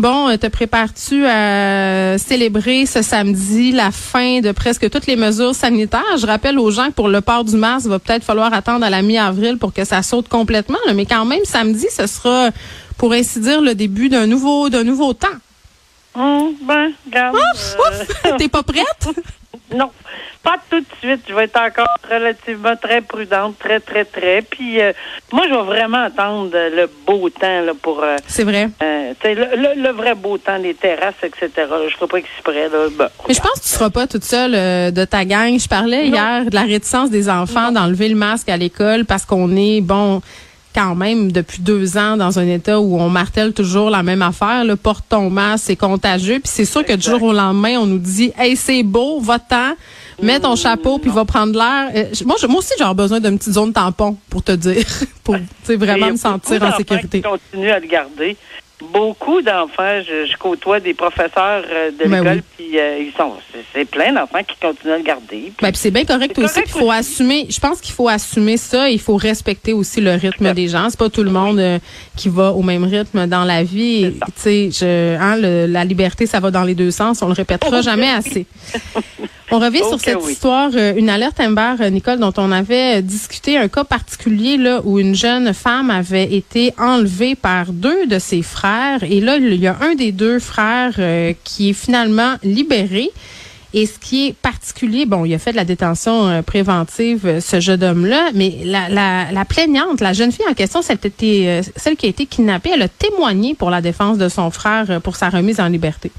Bon, euh, te prépares-tu à célébrer ce samedi la fin de presque toutes les mesures sanitaires? Je rappelle aux gens que pour le port du masque, il va peut-être falloir attendre à la mi-avril pour que ça saute complètement. là. Mais quand même, samedi, ce sera, pour ainsi dire, le début d'un nouveau, d'un nouveau temps. Hum, ben, regarde. Ouf, euh, ouf! T'es pas prête? non, pas tout de suite. Je vais être encore relativement très prudente, très, très, très. Puis, euh, moi, je vais vraiment attendre le beau temps là, pour... euh, C'est vrai. euh, tu sais, le, le- le vrai beau temps, les terrasses, etc. Je ne ferai pas exprès. Là. Ben, Mais je pense que tu seras pas toute seule euh, de ta gang. Je parlais Non. hier de la réticence des enfants d'enlever le masque à l'école parce qu'on est, bon, quand même depuis deux ans dans un état où on martèle toujours la même affaire. Là, porte ton masque, c'est contagieux. Puis c'est sûr que du jour au lendemain, on nous dit, hey, c'est beau, va-t'en, mets ton chapeau, puis va prendre l'air. Euh, moi, je- moi aussi, j'aurais besoin d'une petite zone tampon pour te dire, pour vraiment me sentir en sécurité. Qui continuent à le garder. Beaucoup d'enfants, je, je côtoie des professeurs euh, de Ben l'école, puis euh, ils sont, c'est- plein d'enfants qui continuent à le garder. Ben, c'est bien correct aussi. correct Il faut aussi. assumer. Je pense qu'il faut assumer ça. Il faut respecter aussi le rythme des gens. C'est pas tout le monde euh, qui va au même rythme dans la vie. Tu sais, hein, la liberté, ça va dans les deux sens. On le répétera jamais assez. On revient sur cette oui. histoire, euh, une alerte Amber, euh, Nicole, dont on avait euh, discuté un cas particulier là où une jeune femme avait été enlevée par deux de ses frères. Et là, il y a un des deux frères euh, qui est finalement libéré. Et ce qui est particulier, bon, il a fait de la détention euh, préventive, ce jeune homme-là, mais la, la, la plaignante, la jeune fille en question, celle, était, celle qui a été kidnappée, elle a témoigné pour la défense de son frère pour sa remise en liberté.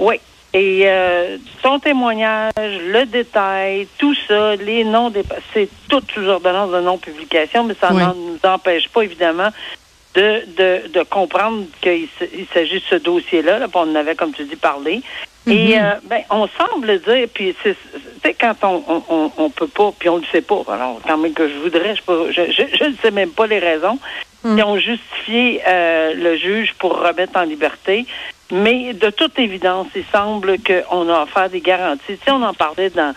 Oui. Et euh, son témoignage, le détail, tout ça, les noms des c'est tout sous ordonnance de non-publication, mais ça Oui. ne nous empêche pas, évidemment, de, de, de comprendre qu'il s'agit de ce dossier-là. Là, on en avait, comme tu dis, parlé. Et euh, ben, on semble dire, puis c'est, tu sais, quand on, on, on, peut pas, puis on le sait pas, alors quand même que je voudrais, je peux- je, je, je ne sais même pas les raisons, Mm. qui ont justifié euh, le juge pour remettre en liberté. Mais de toute évidence, il semble qu'on a offert des garanties. Tu sais, on en parlait dans.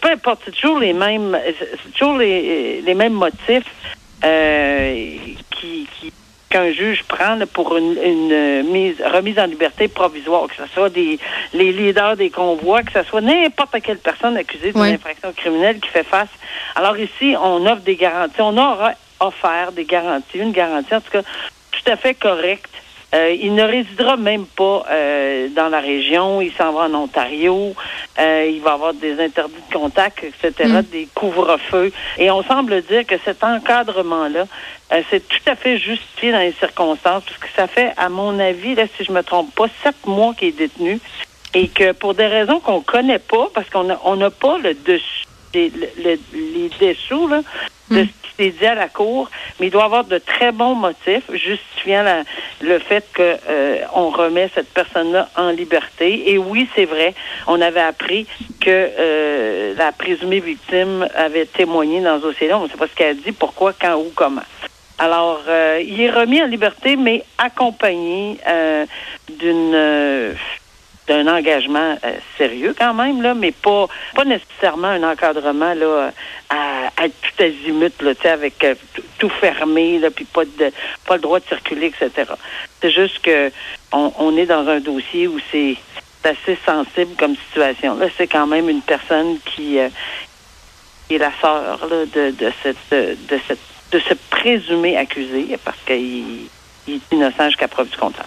Peu importe, c'est toujours les mêmes, c'est toujours les, les mêmes motifs euh, qui, qui qu'un juge prend là, pour une, une mise, remise en liberté provisoire, que ce soit des les leaders des convois, que ce soit n'importe quelle personne accusée d'une infraction criminelle qui fait face. Alors ici, on offre des garanties. On aura offert des garanties, une garantie en tout cas tout à fait correcte. Euh, il ne résidera même pas euh, dans la région. Il s'en va en Ontario. Euh, il va avoir des interdits de contact, etc., Mm. des couvre-feux. Et on semble dire que cet encadrement-là, c'est tout à fait justifié dans les circonstances, parce que ça fait, à mon avis, là, si je me trompe pas, sept mois qu'il est détenu, et que pour des raisons qu'on connaît pas, parce qu'on n'a on n'a pas le dessus, les, le- les dessous là, de Mm. ce qui s'est dit à la cour, mais il doit avoir de très bons motifs justifiant la- le fait que euh, on remet cette personne-là en liberté. Et oui, c'est vrai, on avait appris que euh, la présumée victime avait témoigné dans dossier-là. On ne sait pas ce qu'elle a dit, pourquoi, quand, où, comment. Alors, euh, il est remis en liberté, mais accompagné euh, d'une d'un engagement euh, sérieux quand même là, mais pas pas nécessairement un encadrement là à, à tout azimut là, avec euh, tout- fermé là, puis pas de pas le droit de circuler, etc. C'est juste que on, on est dans un dossier où c'est assez sensible comme situation. Là, c'est quand même une personne qui, euh, est la sœur de, de cette de cette de ce présumé accusé parce qu'il il est innocent jusqu'à preuve du contraire.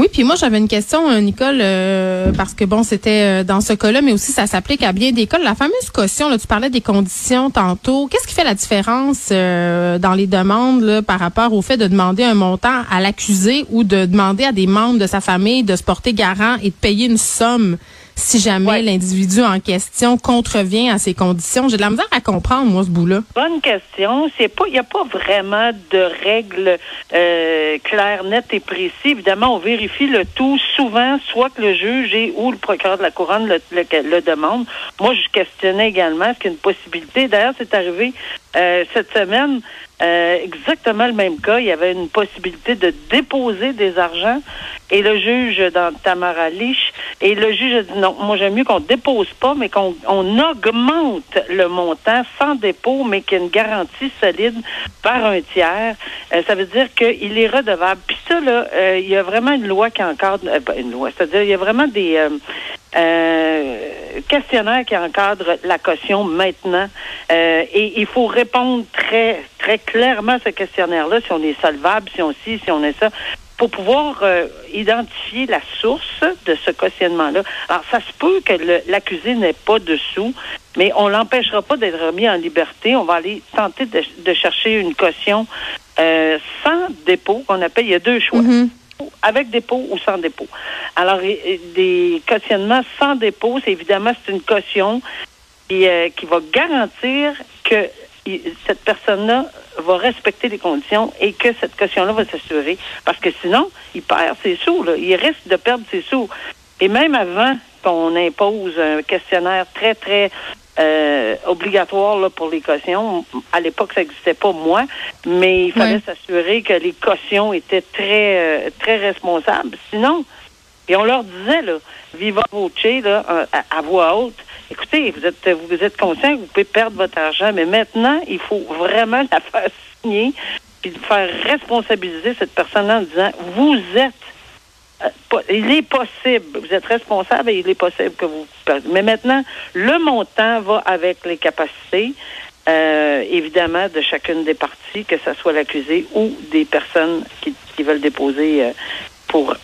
Oui, puis moi j'avais une question, euh, Nicole, euh, parce que bon, c'était euh, dans ce cas-là, mais aussi ça s'applique à bien des cas. La fameuse caution, là, tu parlais des conditions tantôt. Qu'est-ce qui fait la différence euh, dans les demandes là, par rapport au fait de demander un montant à l'accusé ou de demander à des membres de sa famille de se porter garant et de payer une somme? Si jamais l'individu en question contrevient à ces conditions? J'ai de la misère à comprendre, moi, ce bout-là. Bonne question. C'est pas, il n'y a pas vraiment de règles euh, claires, nettes et précises. Évidemment, on vérifie le tout souvent, soit que le juge et ou le procureur de la couronne le, le, demande. Moi, je questionnais également est-ce qu'il y a une possibilité. D'ailleurs, c'est arrivé euh, cette semaine. Euh, exactement le même cas. Il y avait une possibilité de déposer des argents et le juge dans Tamara Lich et le juge a dit non, moi j'aime mieux qu'on dépose pas, mais qu'on on augmente le montant sans dépôt, mais qu'il y ait une garantie solide par un tiers. Euh, ça veut dire qu'il est redevable. Puis ça, là, euh, il y a vraiment une loi qui encadre une loi. C'est-à-dire il y a vraiment des questionnaires qui encadrent la caution maintenant. et il faut répondre très, très clairement ce questionnaire-là, si on est solvable, si on si, si on est ça, pour pouvoir euh, identifier la source de ce cautionnement-là. Alors, ça se peut que l'accusé n'ait pas de sous, mais on l'empêchera pas d'être remis en liberté. On va aller tenter de, chercher une caution euh, sans dépôt, qu'on appelle, il y a deux choix. Mm-hmm. Avec dépôt ou sans dépôt. Alors, des cautionnements sans dépôt, c'est évidemment c'est une caution qui, euh, qui va garantir que cette personne-là va respecter les conditions et que cette caution-là va s'assurer. Parce que sinon, il perd ses sous. Là. Il risque de perdre ses sous. Et même avant qu'on impose un questionnaire très, très euh, obligatoire là, pour les cautions, à l'époque, ça n'existait pas, moi, mais il fallait s'assurer que les cautions étaient très, euh, très responsables. Sinon, et on leur disait, là, viva voce, là, à voix haute, écoutez, vous êtes, vous êtes conscient que vous pouvez perdre votre argent, mais maintenant, il faut vraiment la faire signer puis faire responsabiliser cette personne-là en disant, vous êtes euh, il est possible, vous êtes responsable et il est possible que vous. Mais maintenant, le montant va avec les capacités, euh, évidemment, de chacune des parties, que ce soit l'accusé ou des personnes qui, veulent déposer euh, pour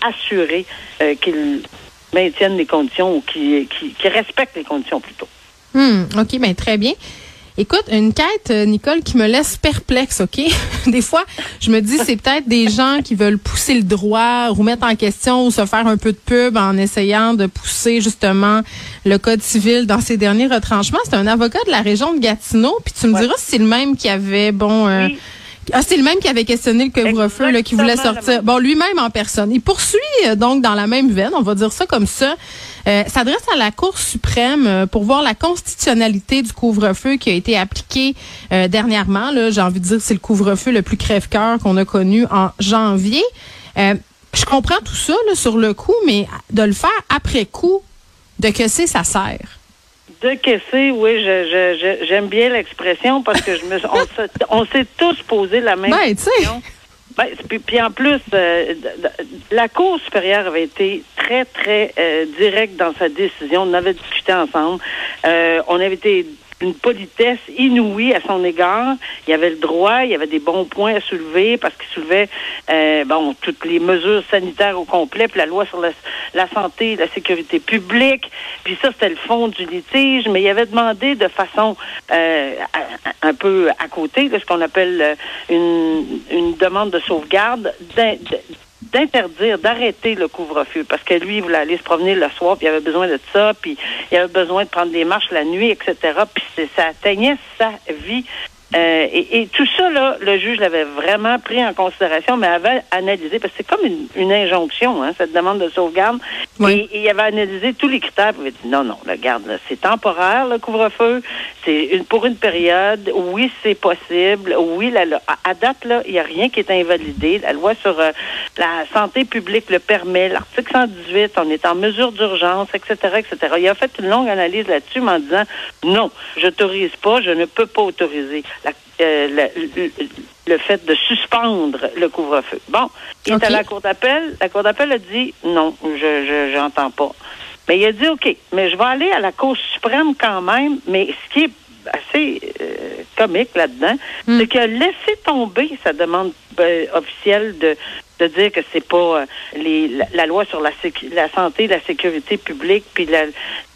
assurer qu'ils maintiennent les conditions ou qui, qui, respectent les conditions plutôt. Hmm, OK, bien très bien. Écoute, une quête, euh, Nicole, qui me laisse perplexe, OK? des fois, je me dis, c'est peut-être des gens qui veulent pousser le droit, remettre en question ou se faire un peu de pub en essayant de pousser justement le Code civil dans ses derniers retranchements. C'est un avocat de la région de Gatineau, puis tu me diras si c'est le même qui avait, bon... Euh, ah, c'est le même qui avait questionné le couvre-feu, qui voulait sortir. Bon, lui-même en personne. Il poursuit euh, donc dans la même veine, on va dire ça comme ça. Euh, s'adresse à la Cour suprême euh, pour voir la constitutionnalité du couvre-feu qui a été appliqué euh, dernièrement. J'ai envie de dire c'est le couvre-feu le plus crève-cœur qu'on a connu en janvier. je comprends tout ça là, sur le coup, mais de le faire après coup, de que c'est ça sert? De caisser, oui, j'aime bien l'expression parce que je me, on, s'est tous posé la même ben, question. Ben, puis, en plus, euh, la Cour supérieure avait été très, très euh, directe dans sa décision. On avait discuté ensemble. Euh, on avait été une politesse inouïe à son égard. Il avait le droit, il y avait des bons points à soulever parce qu'il soulevait euh, bon toutes les mesures sanitaires au complet, puis la loi sur la, santé et la sécurité publique. Puis ça, c'était le fond du litige, mais il avait demandé de façon euh, un peu à côté de ce qu'on appelle euh, une, une demande de sauvegarde d'interdire, d'arrêter le couvre-feu parce que lui, il voulait aller se promener le soir, puis il avait besoin de ça, puis il avait besoin de prendre des marches la nuit, etc. Puis ça atteignait sa vie euh, et, tout ça, là, le juge l'avait vraiment pris en considération, mais avait analysé, parce que c'est comme une, injonction, hein, cette demande de sauvegarde. Et, il avait analysé tous les critères. Il avait dit non, non, regarde, c'est temporaire, le couvre-feu. C'est une, pour une période. Oui, c'est possible. Oui, la, à date, là, il n'y a rien qui est invalidé. La loi sur euh, la santé publique le permet. L'article 118, on est en mesure d'urgence, etc., etc. Il a fait une longue analyse là-dessus en disant non, je n'autorise pas, je ne peux pas autoriser. Euh, le, fait de suspendre le couvre-feu. Bon, il est à la Cour d'appel. La Cour d'appel a dit non, je n'entends pas. Mais il a dit OK, mais je vais aller à la Cour suprême quand même. Mais ce qui est assez euh, comique là-dedans, hmm. c'est qu'il a laissé tomber sa demande euh, officielle de de dire que c'est pas les, la, loi sur la, la santé, la sécurité publique, puis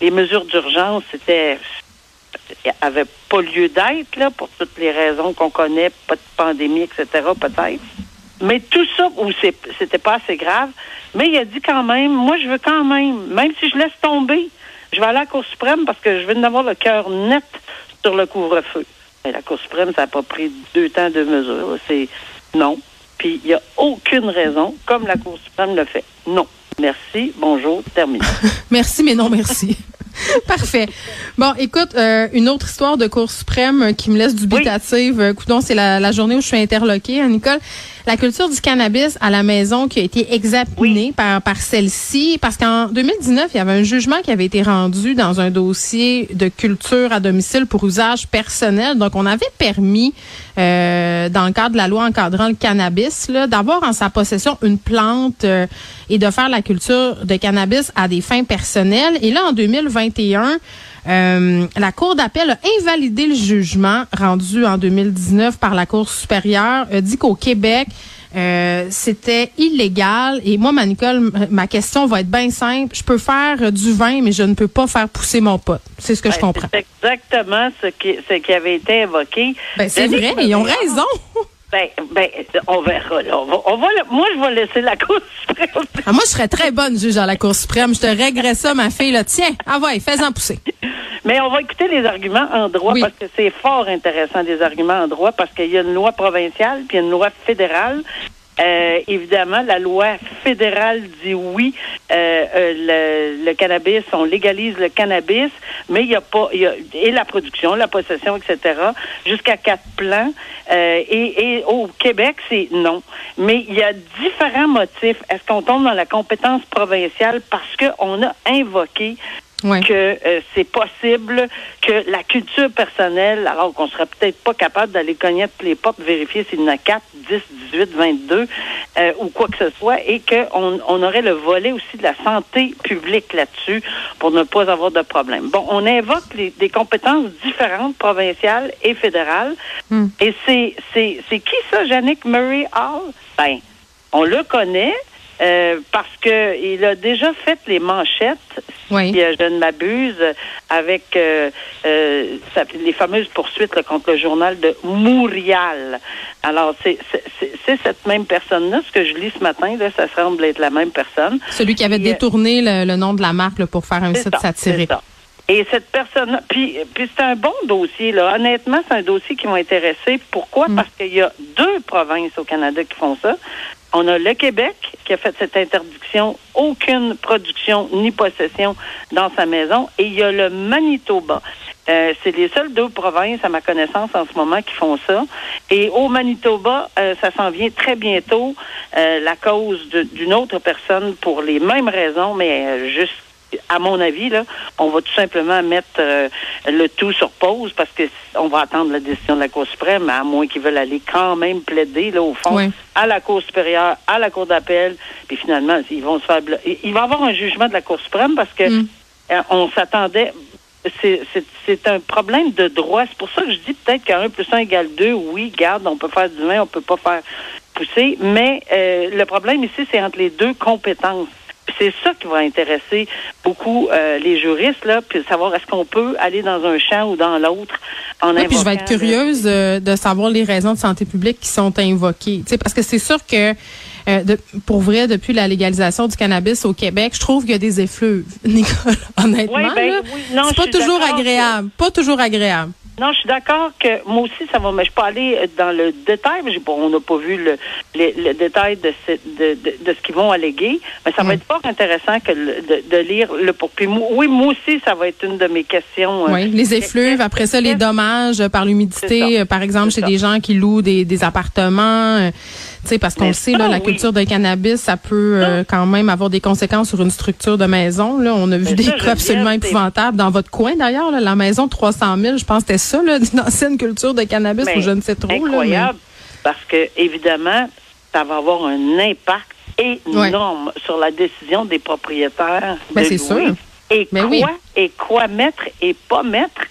les mesures d'urgence, c'était avait pas lieu d'être, là, pour toutes les raisons qu'on connaît, pas de pandémie, etc., peut-être. Mais tout ça, ou c'était pas assez grave, mais il a dit quand même, moi, je veux quand même, même si je laisse tomber, je vais aller à la Cour suprême parce que je veux avoir le cœur net sur le couvre-feu. Mais la Cour suprême, ça n'a pas pris deux temps de mesure. C'est non. Puis il n'y a aucune raison, comme la Cour suprême le fait. Non. Merci, bonjour, terminé. merci, mais non, merci. Parfait. Bon, écoute, euh, une autre histoire de Cour suprême qui me laisse dubitative. Oui. Euh, c'est la, journée où je suis interloquée, hein, Nicole. La culture du cannabis à la maison qui a été examinée par, par celle-ci, parce qu'en 2019, il y avait un jugement qui avait été rendu dans un dossier de culture à domicile pour usage personnel. Donc, on avait permis, euh, dans le cadre de la loi encadrant le cannabis, d'avoir en sa possession une plante et de faire la culture de cannabis à des fins personnelles. Et là, en 2021, euh, la Cour d'appel a invalidé le jugement rendu en 2019 par la Cour supérieure, a dit qu'au Québec, euh, c'était illégal. Et moi, ma Nicole, ma question va être bien simple. Je peux faire du vin, mais je ne peux pas faire pousser mon pot. C'est ce que je ben, comprends. C'est exactement ce qui, ce qui avait été évoqué. Ben, c'est vrai, ils ont raison. Ben, ben, on verra. Là. On va, moi, je vais laisser la Cour suprême. Ah, moi, je serais très bonne juge à la Cour suprême. Je te réglerais ça, ma fille. Là. Tiens, ah ouais, fais-en pousser. Mais on va écouter les arguments en droit parce que c'est fort intéressant, des arguments en droit, parce qu'il y a une loi provinciale puis une loi fédérale euh, évidemment, la loi fédérale dit oui, euh, euh, le, cannabis, on légalise le cannabis, mais il n'y a pas, y a, et la production, la possession, etc., jusqu'à quatre plans. Et, et, au Québec, c'est non. Mais il y a différents motifs. Est-ce qu'on tombe dans la compétence provinciale parce qu'on a invoqué que euh, c'est possible que la culture personnelle, alors qu'on serait peut-être pas capable d'aller cogner toutes les portes, vérifier s'il y en a 4, 10, 18, 22 ou quoi que ce soit, et qu'on on aurait le volet aussi de la santé publique là-dessus pour ne pas avoir de problème. Bon, on invoque les, des compétences différentes, provinciales et fédérales. Hmm. Et c'est, c'est, c'est qui ça, Yannick Murray Hall? Ben, on le connaît. Euh, parce que il a déjà fait les manchettes, si je ne m'abuse, avec euh, euh, les fameuses poursuites contre le journal de Montréal. Alors, c'est cette même personne-là. Ce que je lis ce matin, là, ça semble être la même personne. Celui qui avait détourné le, nom de la marque pour faire un site satirique. Et cette personne, puis, puis c'est un bon dossier là. Honnêtement, c'est un dossier qui m'a intéressé. Pourquoi? Mm. Parce qu'il y a deux provinces au Canada qui font ça. On a le Québec qui a fait cette interdiction, aucune production ni possession dans sa maison, et il y a le Manitoba. Euh, c'est les seules deux provinces, à ma connaissance, en ce moment, qui font ça. Et au Manitoba, euh, ça s'en vient très bientôt, euh, la cause d'une autre personne pour les mêmes raisons, mais juste à mon avis, là, on va tout simplement mettre euh, le tout sur pause parce que on va attendre la décision de la Cour suprême, à moins qu'ils veulent aller quand même plaider, là, au fond, à la Cour supérieure, à la Cour d'appel, puis finalement, ils vont se faire Il va y avoir un jugement de la Cour suprême parce que mm. euh, on s'attendait c'est un problème de droit. C'est pour ça que je dis peut-être qu'un plus un égale deux, oui, garde, on peut faire du vin, on peut pas faire pousser, mais euh, le problème ici, c'est entre les deux compétences c'est ça qui va intéresser beaucoup euh, les juristes, là, puis savoir est-ce qu'on peut aller dans un champ ou dans l'autre en oui, puis je vais être curieuse euh, de savoir les raisons de santé publique qui sont invoquées. Parce que c'est sûr que euh, de, pour vrai, depuis la légalisation du cannabis au Québec, je trouve qu'il y a des effluves, Nicole. Honnêtement, oui, ben, c'est pas toujours agréable. Pas toujours agréable. Non, je suis d'accord que moi aussi, ça va, mais je peux aller dans le détail. Mais bon, on n'a pas vu le, le, détail de ce, de, de, ce qu'ils vont alléguer, mais ça va être fort intéressant que de, de, lire le pour. oui, moi aussi, ça va être une de mes questions. Euh, oui, les effluves, après ça, les dommages par l'humidité, euh, par exemple, chez des gens qui louent des, des appartements. Euh, sais, parce qu'on sait, là, la culture de cannabis, ça peut quand même avoir des conséquences sur une structure de maison. Là, on a vu des cas absolument épouvantables dans votre coin, d'ailleurs, la maison de 300 000, je pense que c'était ça, d'une ancienne culture de cannabis ou je ne sais trop. Incroyable, parce que évidemment, ça va avoir un impact énorme sur la décision des propriétaires. Ben, c'est sûr. Et quoi, et quoi mettre et pas mettre.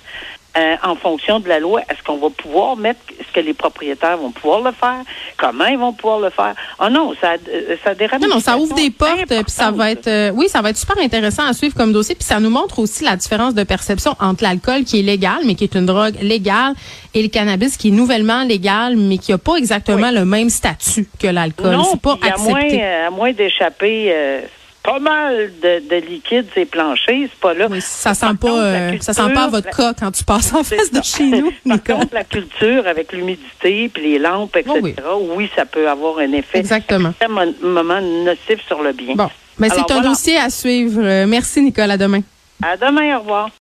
Euh, en fonction de la loi. Est-ce qu'on va pouvoir mettre, est-ce que les propriétaires vont pouvoir le faire? Comment ils vont pouvoir le faire? Oh non, ça, euh, ça dérange. Non, non, ça ouvre des portes, puis ça va être, euh, oui, ça va être super intéressant à suivre comme dossier, puis ça nous montre aussi la différence de perception entre l'alcool qui est légal, mais qui est une drogue légale, et le cannabis qui est nouvellement légal, mais qui n'a pas exactement le même statut que l'alcool. Non, C'est pas puis à accepté. moins, euh, moins d'échapper pas mal de, de liquide ces planchers, c'est pas là. Oui, ça sent pas, euh, ça sent pas à votre la- cas quand tu passes en face de chez nous, Par Nicole. contre, la culture avec l'humidité puis les lampes, etc. Oh oui. oui. ça peut avoir un effet Exactement. extrêmement nocif sur le bien. Bon, mais c'est un voilà. dossier à suivre. Euh, Merci, Nicole. À demain. À demain, au revoir.